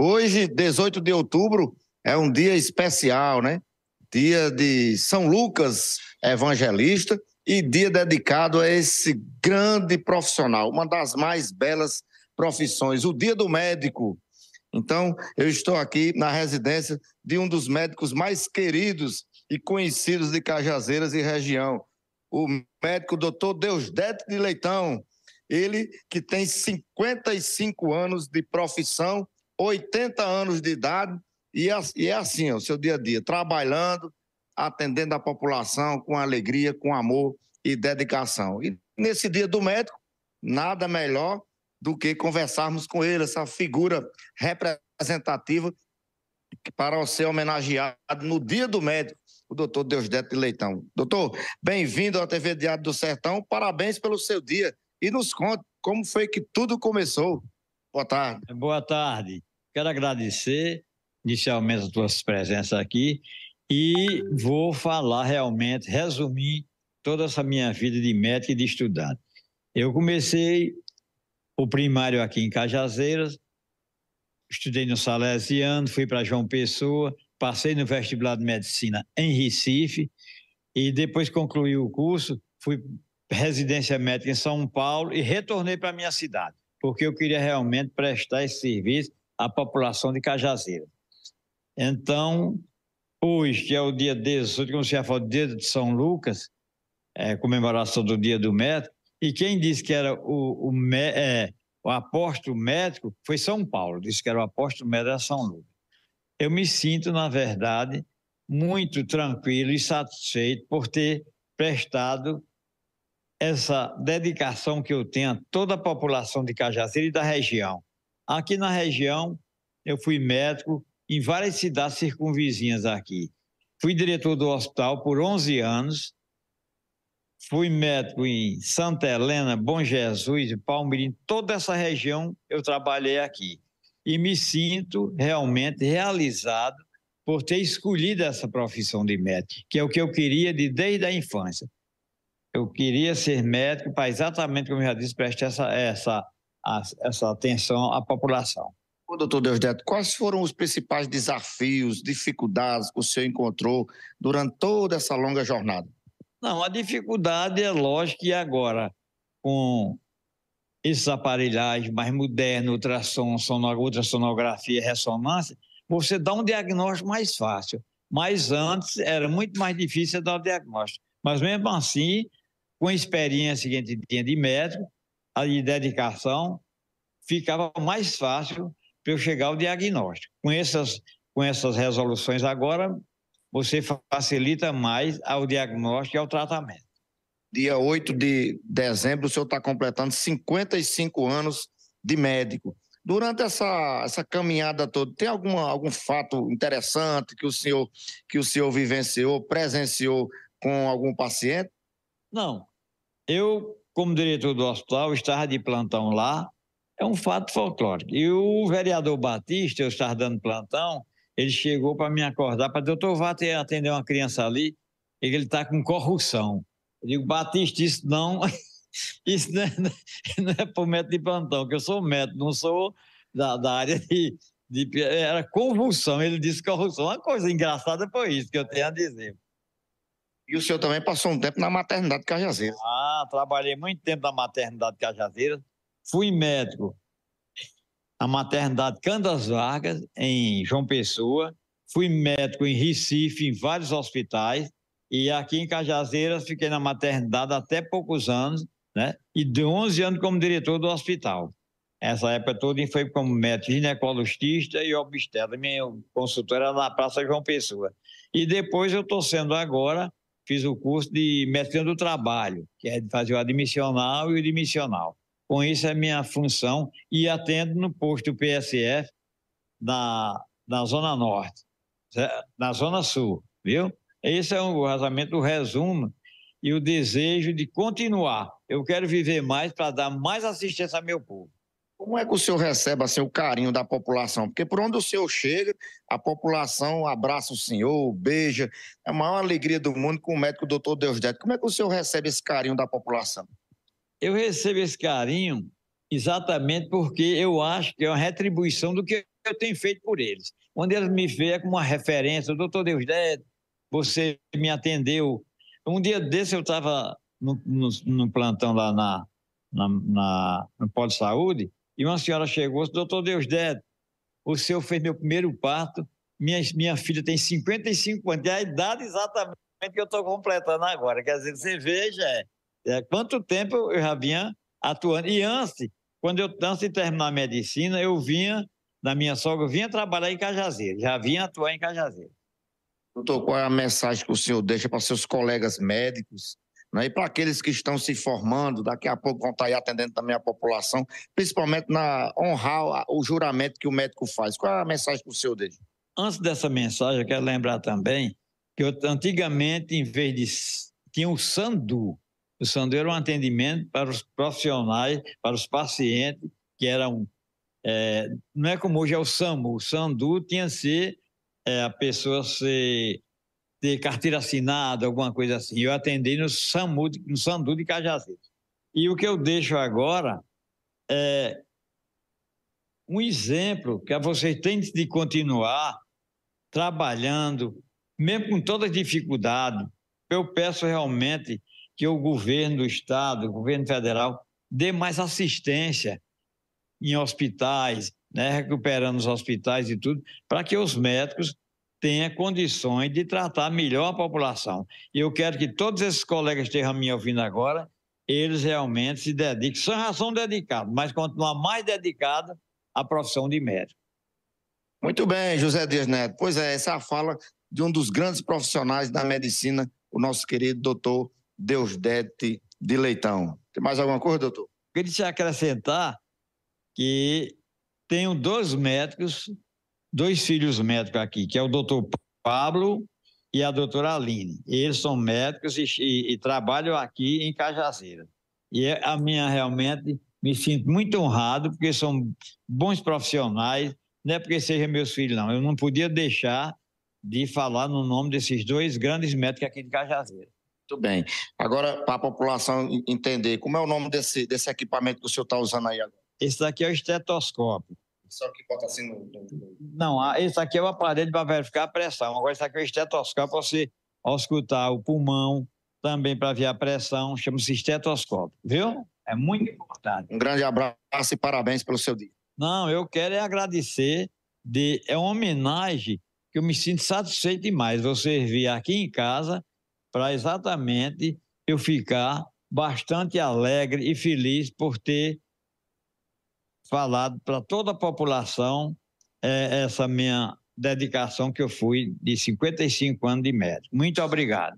Hoje, 18 de outubro, é um dia especial, né? Dia de São Lucas Evangelista e dia dedicado a esse grande profissional, uma das mais belas profissões, o Dia do Médico. Então, eu estou aqui na residência de um dos médicos mais queridos e conhecidos de Cajazeiras e região, o médico doutor Deusdete de Leitão. Ele que tem 55 anos de profissão, 80 anos de idade, e é assim, o seu dia a dia, trabalhando, atendendo a população com alegria, com amor e dedicação. E nesse dia do médico, nada melhor do que conversarmos com ele, essa figura representativa para ser homenageado no dia do médico, o doutor Deusdete de Leitão. Doutor, bem-vindo à TV Diário do Sertão, parabéns pelo seu dia e nos conte como foi que tudo começou. Boa tarde. Boa tarde. Quero agradecer inicialmente a tua presença aqui e vou falar realmente, resumir toda essa minha vida de médico e de estudante. Eu comecei o primário aqui em Cajazeiras, estudei no Salesiano, fui para João Pessoa, passei no vestibular de medicina em Recife e depois concluí o curso, fui residência médica em São Paulo e retornei para minha cidade, porque eu queria realmente prestar esse serviço à população de Cajazeira. Então, hoje, que é o dia 18, como você já falou, dia de São Lucas, é, comemoração do dia do médico, e quem disse que era o, o, é, o apóstolo médico foi São Paulo, disse que era o apóstolo médico era São Lucas eu me sinto, na verdade, muito tranquilo e satisfeito por ter prestado essa dedicação que eu tenho a toda a população de Cajazeira e da região. Aqui na região, eu fui médico em várias cidades circunvizinhas aqui. Fui diretor do hospital por 11 anos, fui médico em Santa Helena, Bom Jesus, Palmirim, toda essa região eu trabalhei aqui e me sinto realmente realizado por ter escolhido essa profissão de médico, que é o que eu queria de, desde a infância. Eu queria ser médico para exatamente, como eu já disse, prestar essa, essa, essa atenção à população. Ô, doutor Deusdete, quais foram os principais desafios, dificuldades que o senhor encontrou durante toda essa longa jornada? Não, a dificuldade é lógico que agora, com esses aparelhagens mais modernos, ultrassom, ultrassonografia, ressonância, você dá um diagnóstico mais fácil. Mas antes era muito mais difícil dar o diagnóstico. Mas mesmo assim, com a experiência que a gente tinha de médico, de dedicação, ficava mais fácil para eu chegar ao diagnóstico. Com essas, com essas resoluções agora, você facilita mais ao diagnóstico e ao tratamento dia 8 de dezembro, o senhor está completando 55 anos de médico. Durante essa, essa caminhada toda, tem alguma, algum fato interessante que o senhor que o senhor vivenciou, presenciou com algum paciente? Não. Eu, como diretor do hospital, estava de plantão lá. É um fato folclórico. E o vereador Batista, eu estava dando plantão, ele chegou para me acordar para doutor, vá atender uma criança ali, e ele está com corrupção. Eu digo, Batista, isso não, isso não é, não é o método de plantão, que eu sou médico, não sou da, da área de, de, Era convulsão, ele disse convulsão. Uma coisa engraçada foi isso que eu tenho a dizer. E o senhor também passou um tempo na maternidade de Cajazeira. Trabalhei muito tempo na maternidade de Cajazeira. Fui médico na maternidade Candas Vargas, em João Pessoa. Fui médico em Recife, em vários hospitais. E aqui em Cajazeiras fiquei na maternidade até poucos anos, né? E de 11 anos como diretor do hospital. Essa época toda foi como médico ginecologista e obstetra. Minha consultora era na Praça João Pessoa. E depois eu estou sendo agora, fiz o curso de medicina do trabalho, que é de fazer o admissional e o dimissional. Com isso é minha função e atendo no posto PSF na, na Zona Norte, na Zona Sul, viu? Esse é o vazamento do resumo e o desejo de continuar. Eu quero viver mais para dar mais assistência ao meu povo. Como é que o senhor recebe assim, o carinho da população? Porque por onde o senhor chega, a população abraça o senhor, beija. É a maior alegria do mundo com o médico doutor Deusdete. Como é que o senhor recebe esse carinho da população? Eu recebo esse carinho exatamente porque eu acho que é uma retribuição do que eu tenho feito por eles. Quando eles me veem como uma referência, doutor Deusdé, você me atendeu. Um dia desse eu estava no, no, no, plantão lá na, na, na, no Polo de Saúde e uma senhora chegou, doutor Deusdé, o senhor fez meu primeiro parto, minha, minha filha tem 55 anos, é a idade exatamente que eu estou completando agora. Quer dizer, você veja é, é, quanto tempo eu já vinha atuando. E antes, quando eu antes de terminar a medicina, eu vinha, na minha sogra, eu vinha trabalhar em Cajazeiro, já vinha atuar em Cajazeiro. Doutor, qual é a mensagem que o senhor deixa para seus colegas médicos né, e para aqueles que estão se formando, daqui a pouco vão estar aí atendendo também a população, principalmente na honrar o juramento que o médico faz? Qual é a mensagem que o senhor deixa? Antes dessa mensagem, eu quero lembrar também que eu, antigamente, em vez de. tinha o SANDU. O SANDU era um atendimento para os profissionais, para os pacientes, que eram. É, não é como hoje é o SAMU. O SANDU tinha ser é, a pessoa ser, ter carteira assinada, alguma coisa assim. Eu atendi no SAMU, no SANDU de Cajazeiras. E o que eu deixo agora é um exemplo que vocês têm de continuar trabalhando, mesmo com todas as dificuldades, eu peço realmente que o governo do Estado, o governo federal, dê mais assistência em hospitais, né, recuperando os hospitais e tudo, para que os médicos tenham condições de tratar melhor a população. E eu quero que todos esses colegas que estejam me ouvindo agora, eles realmente se dediquem, são, são dedicados, mas continuar mais dedicados à profissão de médico. Muito bem, José Dias Neto. Pois é, essa é a fala de um dos grandes profissionais da medicina, o nosso querido doutor Deusdete de Leitão. Tem mais alguma coisa, doutor? Queria te acrescentar que tenho dois médicos, dois filhos médicos aqui, que é o doutor Pablo e a doutora Aline. Eles são médicos e, e, e trabalham aqui em Cajazeira. E é a minha realmente me sinto muito honrado, porque são bons profissionais, não é porque sejam meus filhos, não. Eu não podia deixar de falar no nome desses dois grandes médicos aqui de Cajazeira. Muito bem. Agora, para a população entender, como é o nome desse, desse equipamento que o senhor está usando aí agora? Esse daqui é o estetoscópio. Só que bota assim no. Não, esse aqui é o aparelho para verificar a pressão. Agora, esse aqui é o estetoscópio para você auscultar o pulmão, também para ver a pressão, chama-se estetoscópio. Viu? É muito importante. Um grande abraço e parabéns pelo seu dia. Não, eu quero é agradecer, de, é uma homenagem que eu me sinto satisfeito demais. Você vir aqui em casa para exatamente eu ficar bastante alegre e feliz por ter falado para toda a população é, essa minha dedicação que eu fui de 55 anos de médico. Muito obrigado.